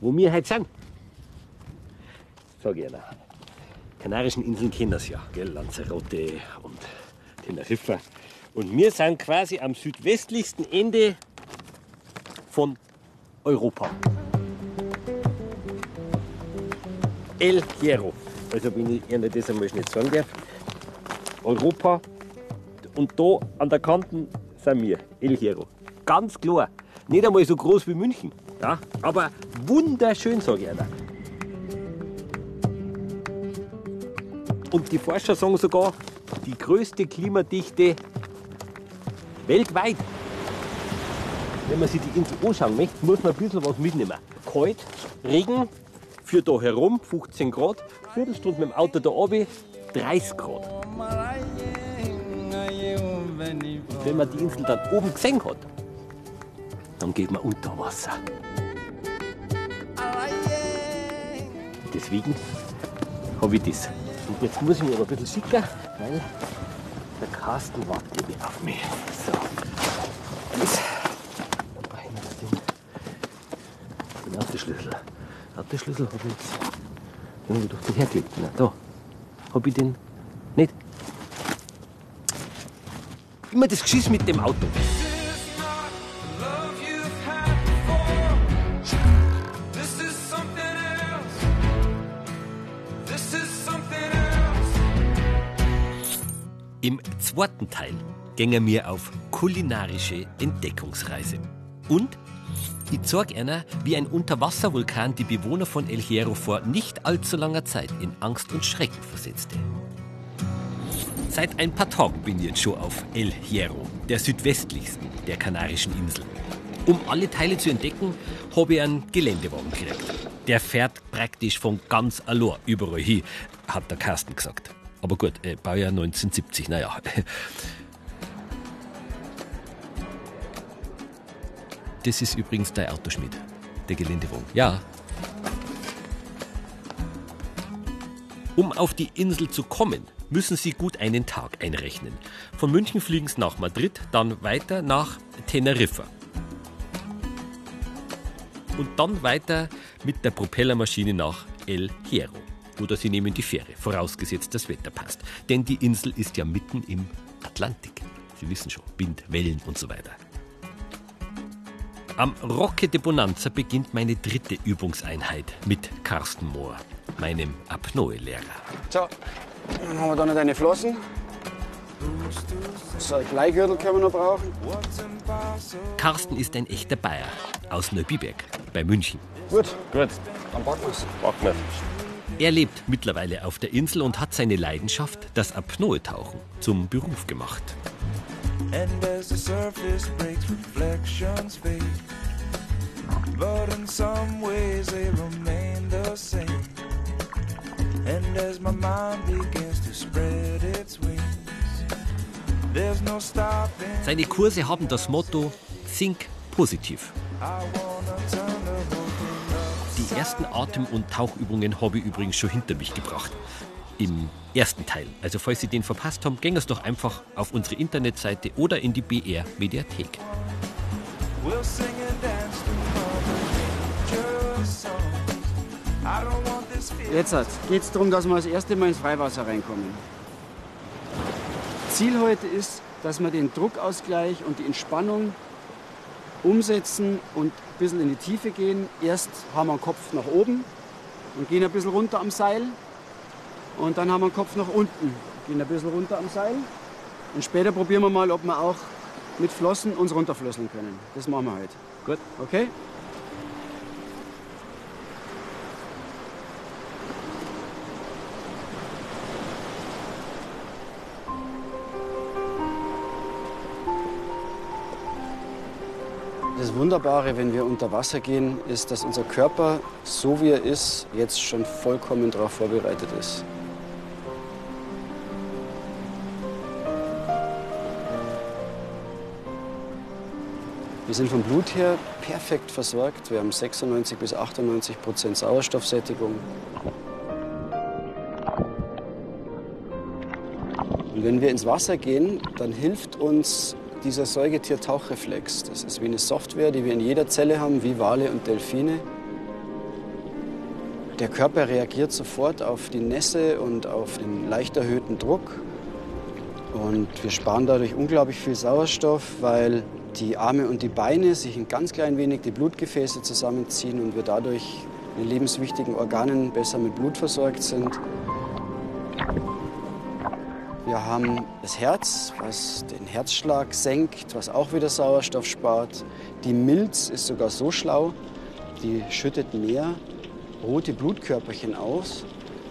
wo wir heute sind. Sag ich Ihnen. Kanarischen Inseln kennen das ja, gell? Lanzarote und Teneriffa. Und wir sind quasi am südwestlichsten Ende von Europa. El Hierro. Also wenn ich Ihnen das einmal nicht sagen darf. Europa. Und da an der Kante sind wir, El Hierro. Ganz klar. Nicht einmal so groß wie München. Ja? Aber wunderschön, sage ich Ihnen. Und die Forscher sagen sogar, die größte Klimadichte weltweit. Wenn man sich die Insel anschauen möchte, muss man ein bisschen was mitnehmen. Kalt, Regen, für da herum 15 Grad, Viertelstunde mit dem Auto da runter, 30 Grad. Wenn man die Insel dann oben gesehen hat, dann geht man unter Wasser. Deswegen habe ich das. Und jetzt muss ich mich aber ein bisschen schicken, weil der Carsten wartet auf mich. So. Das. Den Autoschlüssel. Autoschlüssel habe ich jetzt. Den habe ich doch hergelegt. Na, da. Habe ich den nicht. Immer das Geschiss mit dem Auto. Zweiten Teil gehen wir auf kulinarische Entdeckungsreise. Und ich zeige Ihnen, wie ein Unterwasservulkan die Bewohner von El Hierro vor nicht allzu langer Zeit in Angst und Schrecken versetzte. Seit ein paar Tagen bin ich jetzt schon auf El Hierro, der südwestlichsten der Kanarischen Inseln. Um alle Teile zu entdecken, habe ich einen Geländewagen gekriegt. Der fährt praktisch von ganz allein überall hin, hat der Carsten gesagt. Aber gut, äh, Baujahr 1970, naja. Das ist übrigens der Autoschmied, der Geländewagen. Ja. Um auf die Insel zu kommen, müssen Sie gut einen Tag einrechnen. Von München fliegen Sie nach Madrid, dann weiter nach Teneriffa. Und dann weiter mit der Propellermaschine nach El Hierro. Oder Sie nehmen die Fähre, vorausgesetzt das Wetter passt. Denn die Insel ist ja mitten im Atlantik. Sie wissen schon, Wind, Wellen und so weiter. Am Rocke de Bonanza beginnt meine dritte Übungseinheit mit Carsten Mohr, meinem Apnoe-Lehrer. So, dann haben wir da noch deine Flossen. So ein Bleigürtel können wir noch brauchen. Carsten ist ein echter Bayer aus Neubiberg bei München. Gut, Gut, dann packen wir's. packen wir. Er lebt mittlerweile auf der Insel und hat seine Leidenschaft, das Apnoe-Tauchen, zum Beruf gemacht. And as the surface breaks, reflections fade. But in some ways they remain the same. And as my mind begins to spread its wings, there's no stopping. Seine Kurse haben das Motto Think positiv. I wanna turn Die ersten Atem- und Tauchübungen habe ich übrigens schon hinter mich gebracht. Im ersten Teil. Also falls Sie den verpasst haben, gehen Sie doch einfach auf unsere Internetseite oder in die BR Mediathek. We'll sing and dance. Jetzt geht es darum, dass wir das erste Mal ins Freiwasser reinkommen. Ziel heute ist, dass wir den Druckausgleich und die Entspannung umsetzen und ein bisschen in die Tiefe gehen. Erst haben wir den Kopf nach oben und gehen ein bisschen runter am Seil. Und dann haben wir den Kopf nach unten, gehen ein bisschen runter am Seil. Und später probieren wir mal, ob wir auch mit Flossen uns runterflosseln können. Das machen wir heute. Gut. Okay? Wunderbare, wenn wir unter Wasser gehen, ist, dass unser Körper, so wie er ist, jetzt schon vollkommen darauf vorbereitet ist. Wir sind vom Blut her perfekt versorgt. Wir haben 96 bis 98 Prozent Sauerstoffsättigung. Und wenn wir ins Wasser gehen, dann hilft uns dieser Säugetier-Tauchreflex. Das ist wie eine Software, die wir in jeder Zelle haben, wie Wale und Delfine. Der Körper reagiert sofort auf die Nässe und auf den leicht erhöhten Druck. Und wir sparen dadurch unglaublich viel Sauerstoff, weil die Arme und die Beine sich ein ganz klein wenig die Blutgefäße zusammenziehen und wir dadurch in lebenswichtigen Organen besser mit Blut versorgt sind. Wir haben das Herz, was den Herzschlag senkt, was auch wieder Sauerstoff spart. Die Milz ist sogar so schlau, die schüttet mehr rote Blutkörperchen aus.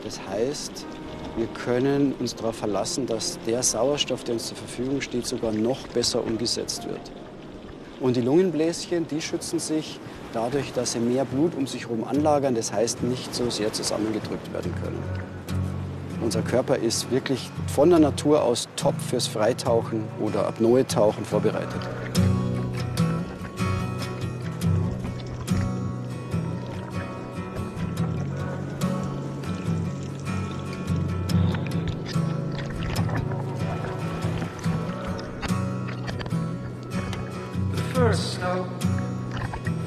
Das heißt, wir können uns darauf verlassen, dass der Sauerstoff, der uns zur Verfügung steht, sogar noch besser umgesetzt wird. Und die Lungenbläschen, die schützen sich dadurch, dass sie mehr Blut um sich herum anlagern, das heißt nicht so sehr zusammengedrückt werden können. Unser Körper ist wirklich von der Natur aus top fürs Freitauchen oder Apnoe-Tauchen vorbereitet. First snow,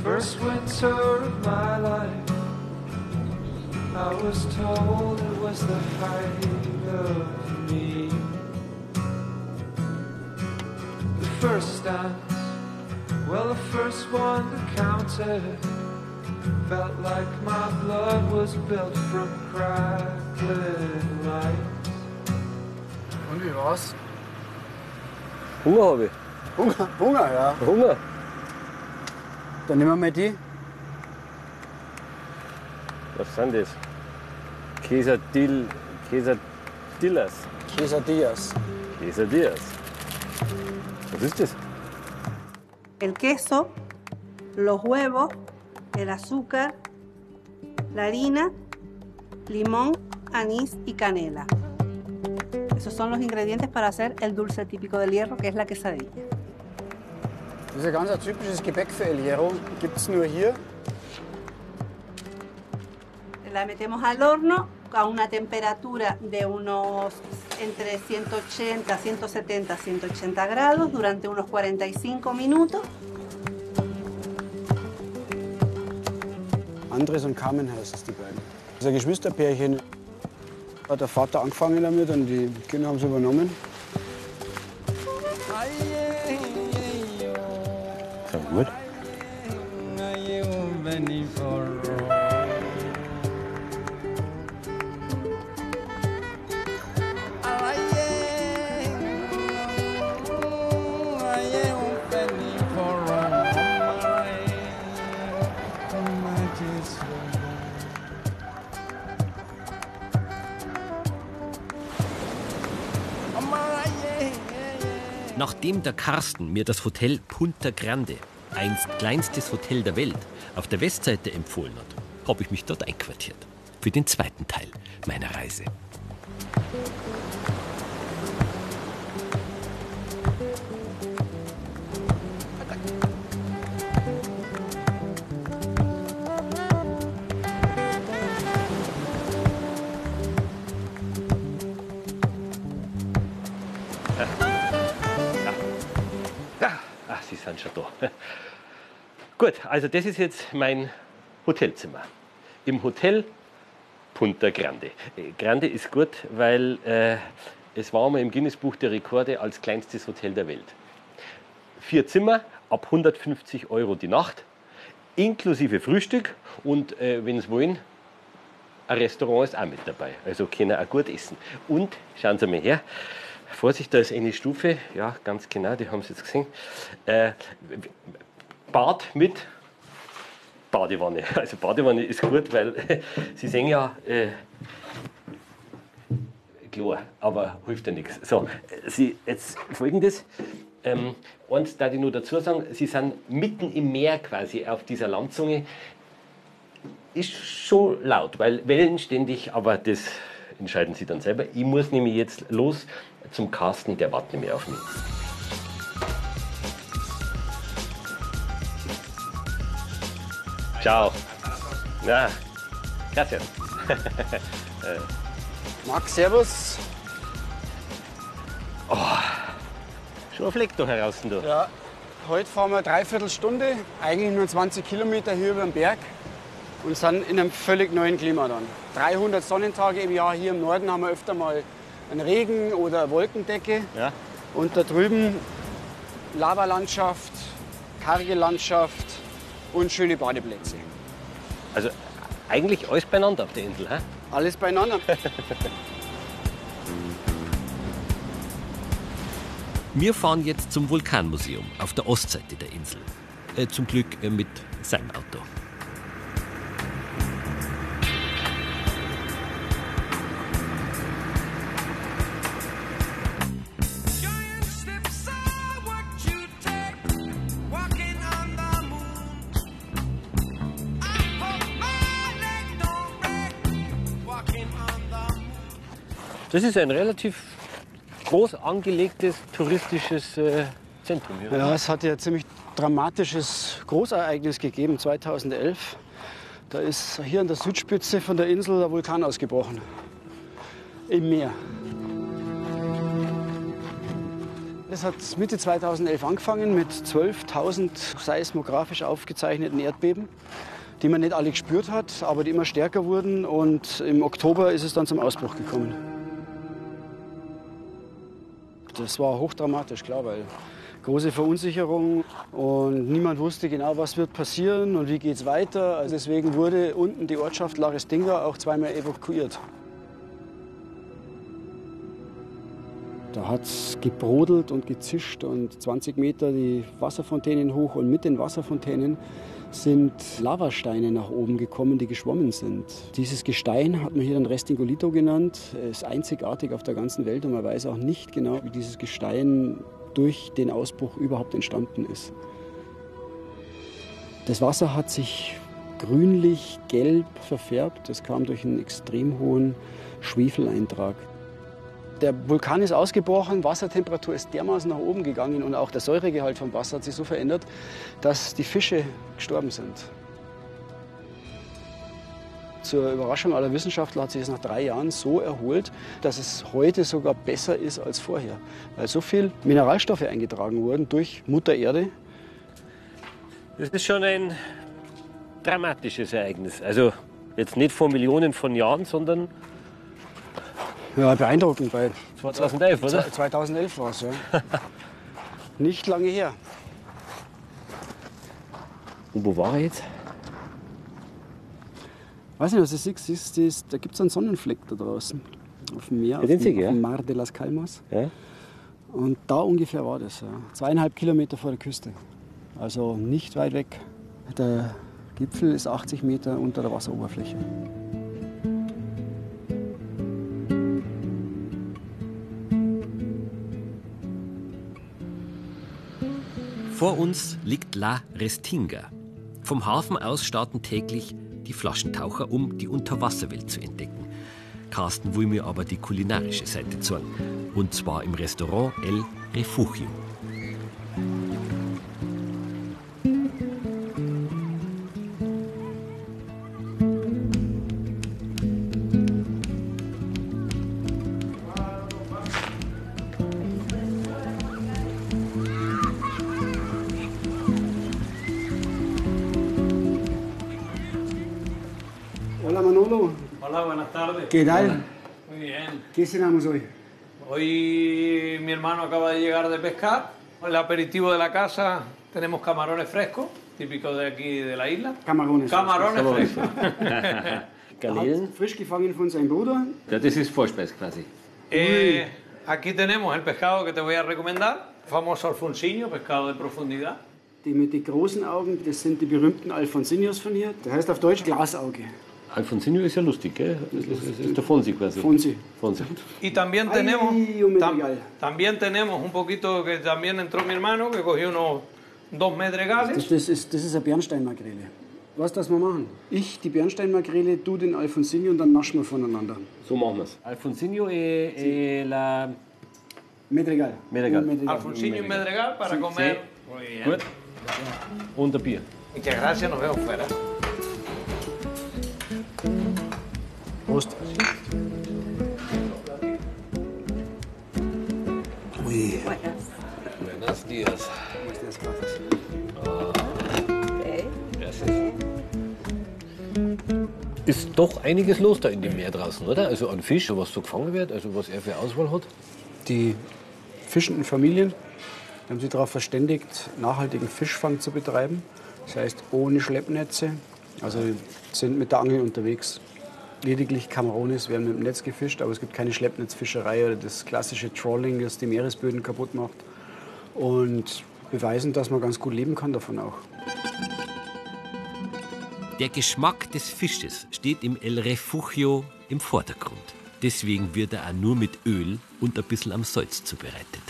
first winter of my life. I was told it was the height of me. The first dance, well, the first one that counted. Felt like my blood was built from crackling lights. Und wie war's? Hunger habe ich. Hunger, Hunger, ja. Hunger. Dann nehmen wir mal die. Was sind das? Quesadil, Quesadillas. Quesadillas. Quesadillas. Ist das? el queso, los huevos, el azúcar, la harina, limón, anís y canela. Esos son los ingredientes para hacer el dulce típico del hierro, que es la quesadilla. Ein ganz typisches Gebäck für El Hierro. Gibt es nur hier. La metemos al horno a una temperatura de unos entre 180, 170, 180 grados durante unos 45 minutos. Andres und Carmen heißt es, die beiden. Das ist ein Geschwisterpärchen. Hat der Vater angefangen damit und die Kinder haben es übernommen. Gut. Nachdem der Carsten mir das Hotel Punta Grande, einst kleinstes Hotel der Welt, auf der Westseite empfohlen hat, habe ich mich dort einquartiert. Für den zweiten Teil meiner Reise. Sie sind schon da. Gut, also das ist jetzt mein Hotelzimmer. Im Hotel Punta Grande. Äh, Grande ist gut, weil äh, es war mal im Guinness-Buch der Rekorde als kleinstes Hotel der Welt. Vier Zimmer, ab 150 Euro die Nacht, inklusive Frühstück und, äh, wenn Sie wollen, ein Restaurant ist auch mit dabei. Also können auch gut essen. Und, schauen Sie mal her, Vorsicht, da ist eine Stufe, ja, ganz genau, die haben Sie jetzt gesehen. Äh, Bad mit Badewanne. Also Badewanne ist gut, weil Sie sehen ja, äh, klar, aber hilft ja nichts. So, Sie, jetzt folgendes. Ähm, eins darf ich nur dazu sagen, Sie sind mitten im Meer quasi auf dieser Landzunge. Ist schon laut, weil Wellen ständig, aber das entscheiden Sie dann selber. Ich muss nämlich jetzt los zum Carsten, der wartet nämlich auf mich. Ciao. Na, gracias. Max, Servus. Schon ein Fleck da heraus. Da. Ja, heute fahren wir eine Dreiviertelstunde, eigentlich nur 20 Kilometer hier über den Berg. und sind in einem völlig neuen Klima dann. 300 Sonnentage im Jahr hier im Norden haben wir öfter mal einen Regen oder eine Wolkendecke. Ja. Und da drüben Lavalandschaft, karge Landschaft und schöne Badeplätze. Also eigentlich alles beieinander auf der Insel. Hä? Alles beieinander. Wir fahren jetzt zum Vulkanmuseum auf der Ostseite der Insel. Äh, zum Glück äh, mit seinem Auto. Das ist ein relativ groß angelegtes touristisches äh, Zentrum hier. Ja, es hat ja ziemlich dramatisches Großereignis gegeben 2011. Da ist hier an der Südspitze von der Insel der Vulkan ausgebrochen. Im Meer. Es hat Mitte 2011 angefangen mit 12.000 seismografisch aufgezeichneten Erdbeben, die man nicht alle gespürt hat, aber die immer stärker wurden. Und im Oktober ist es dann zum Ausbruch gekommen. Das war hochdramatisch, klar, weil große Verunsicherung und niemand wusste genau, was wird passieren und wie geht es weiter. Also deswegen wurde unten die Ortschaft Larestinga auch zweimal evakuiert. Da hat es gebrodelt und gezischt und 20 Meter die Wasserfontänen hoch und mit den Wasserfontänen sind Lavasteine nach oben gekommen, die geschwommen sind. Dieses Gestein hat man hier dann Restingolito genannt. Es ist einzigartig auf der ganzen Welt und man weiß auch nicht genau, wie dieses Gestein durch den Ausbruch überhaupt entstanden ist. Das Wasser hat sich grünlich-gelb verfärbt. Das kam durch einen extrem hohen Schwefeleintrag. Der Vulkan ist ausgebrochen, Wassertemperatur ist dermaßen nach oben gegangen und auch der Säuregehalt vom Wasser hat sich so verändert, dass die Fische gestorben sind. Zur Überraschung aller Wissenschaftler hat sich es nach drei Jahren so erholt, dass es heute sogar besser ist als vorher. Weil so viel Mineralstoffe eingetragen wurden durch Mutter Erde. Das ist schon ein dramatisches Ereignis. Also jetzt nicht vor Millionen von Jahren, sondern Ja, beeindruckend, weil 2011, oder? 2011 war es, ja. Nicht lange her. Und wo war er jetzt? Weiß nicht, was du siehst, siehst, siehst da gibt es einen Sonnenfleck da draußen. Auf dem Meer, auf, den dem, sehe ich, auf ja. dem Mar de las Calmas. Ja? Und da ungefähr war das, ja. zweieinhalb Kilometer vor der Küste. Also nicht weit weg. Der Gipfel ist 80 Meter unter der Wasseroberfläche. Vor uns liegt La Restinga. Vom Hafen aus starten täglich die Flaschentaucher, um die Unterwasserwelt zu entdecken. Carsten will mir aber die kulinarische Seite zeigen. Und zwar im Restaurant El Refugio. ¿Qué tal? Muy bien. ¿Qué cenamos hoy? Hoy mi hermano acaba de llegar de pescar. El aperitivo de la casa tenemos camarones frescos, típicos de aquí de la isla. Camarones. Camarones frescos. Garnelen? Frisch gefangen von seinem Bruder. Das ist Vorspeise quasi. Eh, aquí tenemos el pescado que te voy a recomendar, famoso alfonsiño, pescado de profundidad. Die mit den großen Augen, das sind die berühmten Alfonsinos von hier. Der heißt auf Deutsch Glasauge. Alfonsinho ist ja lustig, gell? Das ist, das ist der Fonsi quasi. Fonsi. Fonsi. Y también tenemos, tam- medregal. también tenemos un poquito que también entró mi hermano, que cogió unos dos medregales. Das, das, ist, das ist eine Bernsteinmakrele. Was das wir machen? Ich die Bernsteinmakrele, du den Alfonsinio und dann naschen wir voneinander. So machen wir es. Alfonsinho e, e la... Medregal. Medregal. Un Alfonsiño y medregal para comer. Muy bien. Gut. Und ein Bier. Muchas gracias, nos vemos fuera. Prost. Ui. Buenos dias. Buenas gracias. Gracias. Ist doch einiges los da in dem Meer draußen, oder? Also an Fisch, was so gefangen wird, also was er für Auswahl hat. Die fischenden Familien haben sich darauf verständigt, nachhaltigen Fischfang zu betreiben. Das heißt, ohne Schleppnetze. Also sind mit der Angel unterwegs. Lediglich Camarones werden mit dem Netz gefischt, aber es gibt keine Schleppnetzfischerei oder das klassische Trolling, das die Meeresböden kaputt macht. Und beweisen, dass man ganz gut leben kann davon auch. Der Geschmack des Fisches steht im El Refugio im Vordergrund. Deswegen wird er auch nur mit Öl und ein bisschen am Salz zubereitet.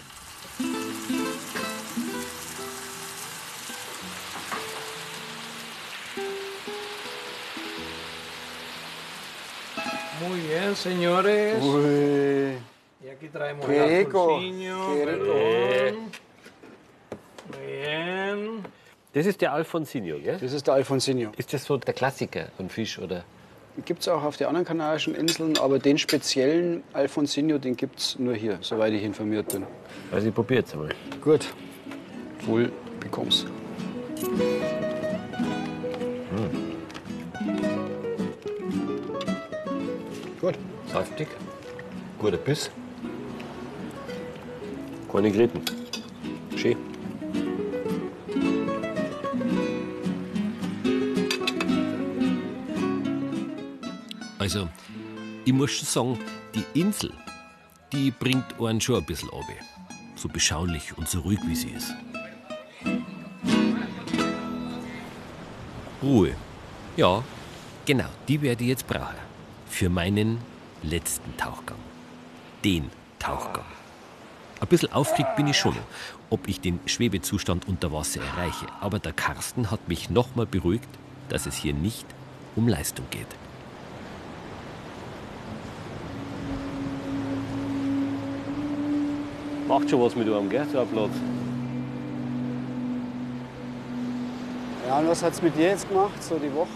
Muy bien, señores. Ui, Y aquí traemos Qué el rico, alfonsiño, qué rico. perdón. Muy bien. Das ist der Alfonsinho, gell? das ist der Alfonsinho. Ist das so der Klassiker von Fisch, oder? Gibt es auch auf den anderen kanarischen Inseln, aber den speziellen Alfonsinho, den gibt es nur hier, soweit ich informiert bin. Also ich probiere jetzt einmal. Gut, wohl bekomm's. Gut. Saftig, guter Biss. Keine Gräten. Schön. Also, ich muss schon sagen, die Insel, die bringt einen schon ein bisschen runter. So beschaulich und so ruhig, wie sie ist. Ruhe. Ja, genau, die werde ich jetzt brauchen. Für meinen letzten Tauchgang. Den Tauchgang. Ein bisschen aufgeregt bin ich schon, ob ich den Schwebezustand unter Wasser erreiche. Aber der Carsten hat mich nochmal beruhigt, dass es hier nicht um Leistung geht. Macht schon was mit einem, gell, so ein Platz. Ja, und was hat es mit dir jetzt gemacht, so die Woche?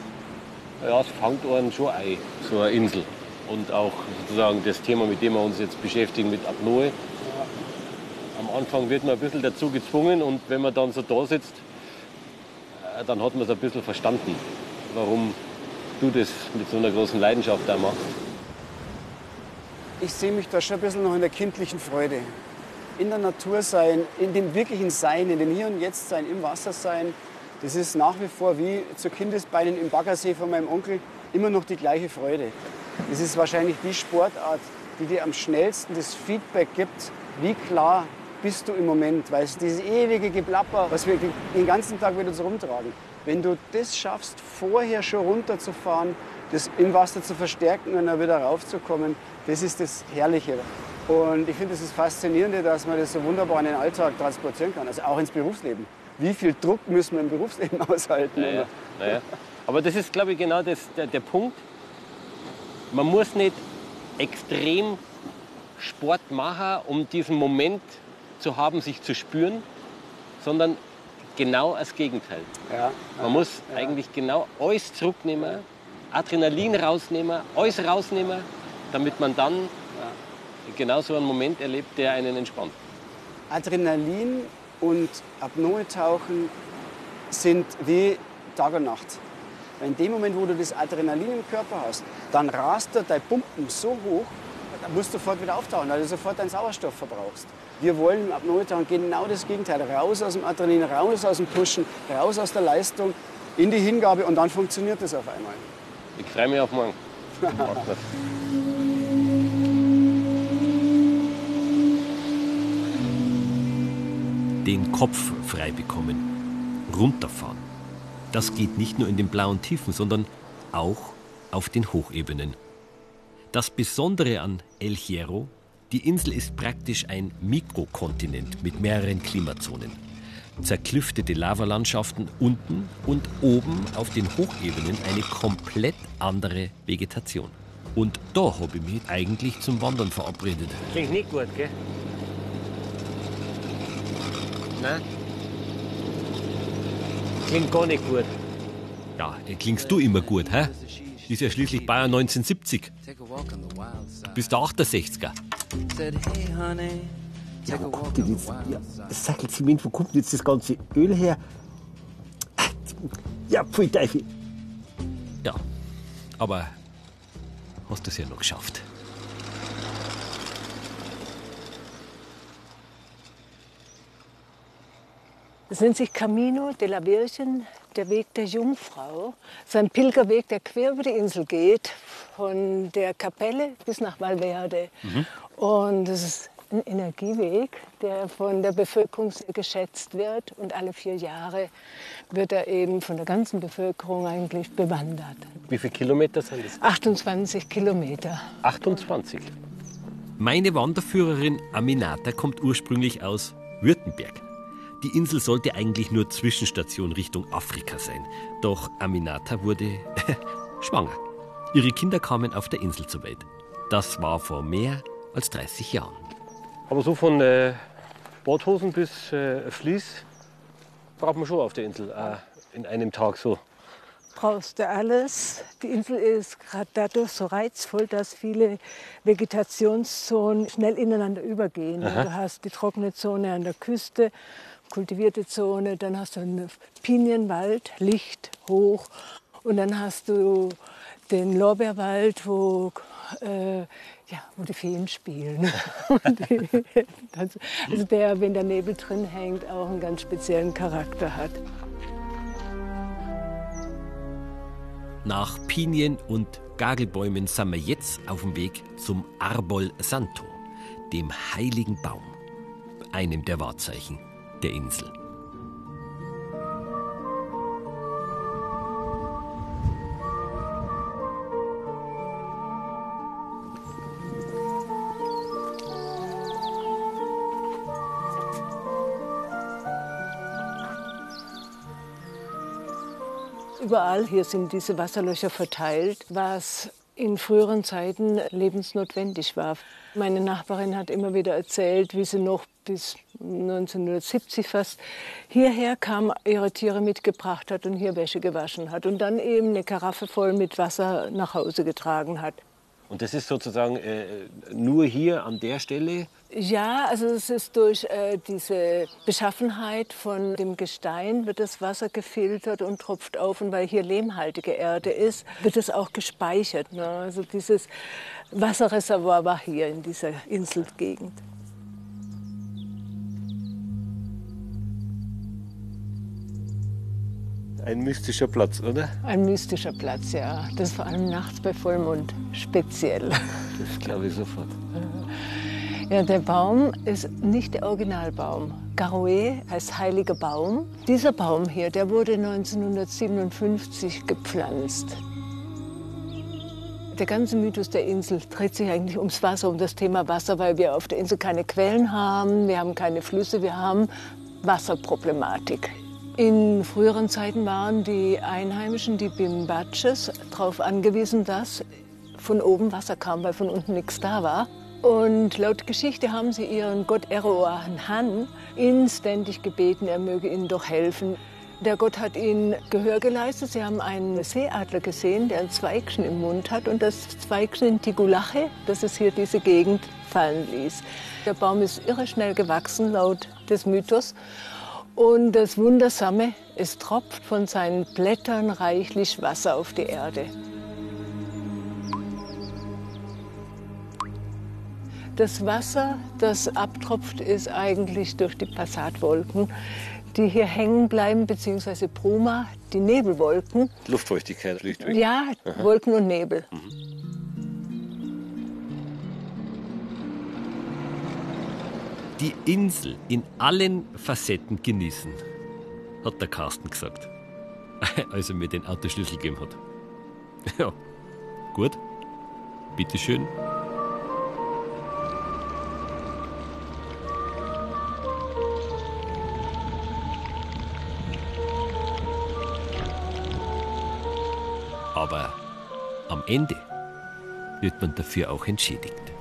Ja, es fängt einen schon ein, so eine Insel. Und auch sozusagen das Thema, mit dem wir uns jetzt beschäftigen, mit Apnoe. Am Anfang wird man ein bisschen dazu gezwungen und wenn man dann so da sitzt, äh, dann hat man es ein bisschen verstanden, warum du das mit so einer großen Leidenschaft da machst. Ich sehe mich da schon ein bisschen noch in der kindlichen Freude. In der Natur sein, in dem wirklichen Sein, in dem Hier und Jetzt sein, im Wasser sein. Das ist nach wie vor wie zu Kindesbeinen im Baggersee von meinem Onkel immer noch die gleiche Freude. Das ist wahrscheinlich die Sportart, die dir am schnellsten das Feedback gibt, wie klar bist du im Moment. Weil es dieses ewige Geplapper, was wir den ganzen Tag wieder so rumtragen. Wenn du das schaffst, vorher schon runterzufahren, das im Wasser zu verstärken und dann wieder raufzukommen, das ist das Herrliche. Und ich finde, das ist Faszinierende, dass man das so wunderbar in den Alltag transportieren kann, also auch ins Berufsleben. Wie viel Druck müssen wir im Berufsleben aushalten? Naja, naja. Aber das ist, glaube ich, genau das, der, der Punkt. Man muss nicht extrem Sport machen, um diesen Moment zu haben, sich zu spüren, sondern genau das Gegenteil. Ja, Man muss eigentlich genau alles zurücknehmen, Adrenalin rausnehmen, alles rausnehmen, damit man dann genau so einen Moment erlebt, der einen entspannt. Adrenalin und Apnoe-Tauchen sind wie Tag und Nacht. In dem Moment, wo du das Adrenalin im Körper hast, dann rast dein Pumpen so hoch, da musst du sofort wieder auftauchen, weil du sofort deinen Sauerstoff verbrauchst. Wir wollen im Apnoe-Tauchen genau das Gegenteil. Raus aus dem Adrenalin, raus aus dem Pushen, raus aus der Leistung, in die Hingabe und dann funktioniert das auf einmal. Ich freue mich auf morgen. den Kopf frei bekommen, runterfahren. Das geht nicht nur in den blauen Tiefen, sondern auch auf den Hochebenen. Das Besondere an El Hierro, die Insel ist praktisch ein Mikrokontinent mit mehreren Klimazonen. Zerklüftete Lavalandschaften unten und oben auf den Hochebenen eine komplett andere Vegetation. Und da habe ich mich eigentlich zum Wandern verabredet. Klingt nicht gut, gell? Nein? Klingt gar nicht gut. Ja, klingst du immer gut, hä? Ist ja schließlich Bayern 1970. Bist der 68er. Ja, wo kommt denn jetzt, ja, Sackelzement, wo kommt denn jetzt das ganze Öl her? Ja, pfui Teufel. Ja. Aber hast du es ja noch geschafft. Das nennt sich Camino de la Virgen, der Weg der Jungfrau. Es ist ein Pilgerweg, der quer über die Insel geht, von der Kapelle bis nach Valverde. Und es ist ein Energieweg, der von der Bevölkerung sehr geschätzt wird. Und alle vier Jahre wird er eben von der ganzen Bevölkerung eigentlich bewandert. Wie viele Kilometer sind das? 28 Kilometer. 28. Meine Wanderführerin Aminata kommt ursprünglich aus Württemberg. Die Insel sollte eigentlich nur Zwischenstation Richtung Afrika sein. Doch Aminata wurde schwanger. Ihre Kinder kamen auf der Insel zur Welt. Das war vor mehr als 30 Jahren. Aber so von äh, Badhosen bis äh, Vlies braucht man schon auf der Insel. Äh, in einem Tag so. brauchst du alles. Die Insel ist gerade dadurch so reizvoll, dass viele Vegetationszonen schnell ineinander übergehen. Du hast die trockene Zone an der Küste, kultivierte Zone, dann hast du einen Pinienwald, Licht, hoch. Und dann hast du den Lorbeerwald, wo, äh, ja, wo die Feen spielen. Also der, wenn der Nebel drin hängt, auch einen ganz speziellen Charakter hat. Nach Pinien und Gagelbäumen sind wir jetzt auf dem Weg zum Arbol Santo, dem heiligen Baum, einem der Wahrzeichen der Insel. Überall hier sind diese Wasserlöcher verteilt, was in früheren Zeiten lebensnotwendig war. Meine Nachbarin hat immer wieder erzählt, wie sie noch bis 1970 fast hierher kam, ihre Tiere mitgebracht hat und hier Wäsche gewaschen hat und dann eben eine Karaffe voll mit Wasser nach Hause getragen hat. Und das ist sozusagen äh, nur hier an der Stelle. Ja, also es ist durch äh, diese Beschaffenheit von dem Gestein wird das Wasser gefiltert und tropft auf. Und weil hier lehmhaltige Erde ist, wird es auch gespeichert. Ne? Also dieses Wasserreservoir war hier in dieser Inselgegend. Ein mystischer Platz, oder? Ein mystischer Platz, ja. Das ist vor allem nachts bei Vollmond speziell. Das glaube ich sofort. Ja, der Baum ist nicht der Originalbaum. Garoué heißt heiliger Baum. Dieser Baum hier, der wurde 1957 gepflanzt. Der ganze Mythos der Insel dreht sich eigentlich ums Wasser, um das Thema Wasser, weil wir auf der Insel keine Quellen haben, wir haben keine Flüsse, wir haben Wasserproblematik. In früheren Zeiten waren die Einheimischen, die Bimbaches, darauf angewiesen, dass von oben Wasser kam, weil von unten nichts da war. Und laut Geschichte haben sie ihren Gott Eroan Han inständig gebeten, er möge ihnen doch helfen. Der Gott hat ihnen Gehör geleistet. Sie haben einen Seeadler gesehen, der ein Zweigchen im Mund hat. Und das Zweigchen in Tigulache, das ist hier diese Gegend, fallen ließ. Der Baum ist irre schnell gewachsen, laut des Mythos. Und das Wundersame, es tropft von seinen Blättern reichlich Wasser auf die Erde. Das Wasser, das abtropft, ist eigentlich durch die Passatwolken, die hier hängen bleiben, beziehungsweise Bruma, die Nebelwolken. Luftfeuchtigkeit schlichtweg. Ja, Wolken und Nebel. Die Insel in allen Facetten genießen, hat der Carsten gesagt, als er mir den Autoschlüssel gegeben hat. Ja, gut, bitteschön. Aber am Ende wird man dafür auch entschädigt.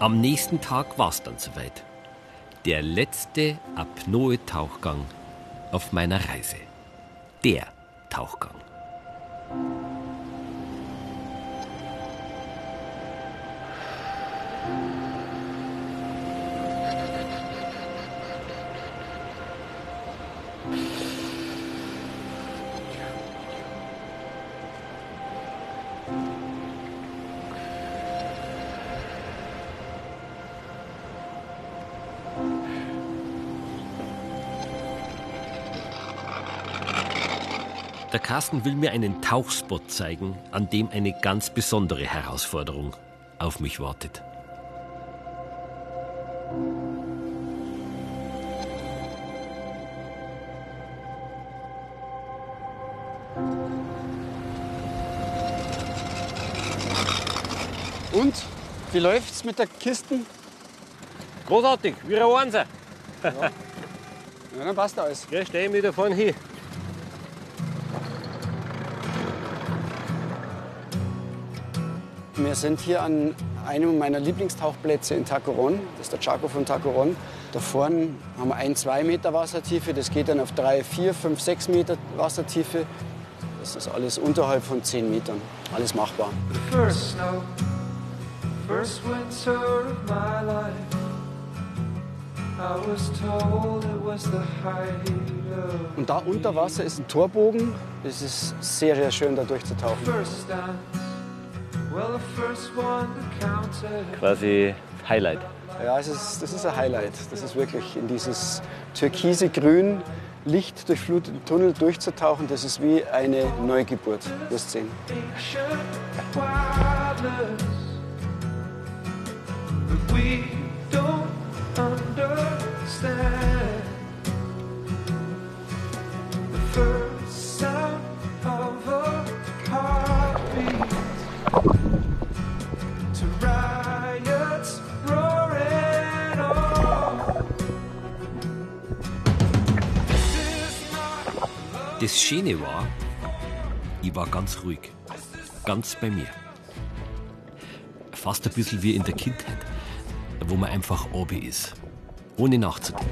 Am nächsten Tag war es dann soweit. Der letzte Apnoe-Tauchgang auf meiner Reise. Der Tauchgang. Carsten will mir einen Tauchspot zeigen, an dem eine ganz besondere Herausforderung auf mich wartet. Und? Wie läuft's mit der Kisten? Großartig, wie ein Wahnsinn. Ja, dann passt alles. Ich mich da vorne hin. Wir sind hier an einem meiner Lieblingstauchplätze in Tacoron. Das ist der Chaco von Tacoron. Da vorne haben wir ein, zwei Meter Wassertiefe. Das geht dann auf drei, vier, fünf, sechs Meter Wassertiefe. Das ist alles unterhalb von zehn Metern. Alles machbar. The first snow, first winter of my life. Und da unter Wasser ist ein Torbogen. Es ist sehr, sehr schön, da durchzutauchen. Quasi Highlight. Ja, es ist, das ist ein Highlight. Das ist wirklich in dieses türkise Grün, Licht durchfluteten Tunnel durchzutauchen. Das ist wie eine Neugeburt. Wirst sehen. ancient wildness that we don't understand. The first Das Schöne war, ich war ganz ruhig. Ganz bei mir. Fast ein bisschen wie in der Kindheit, wo man einfach obi ist. Ohne nachzudenken.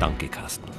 Danke, Carsten.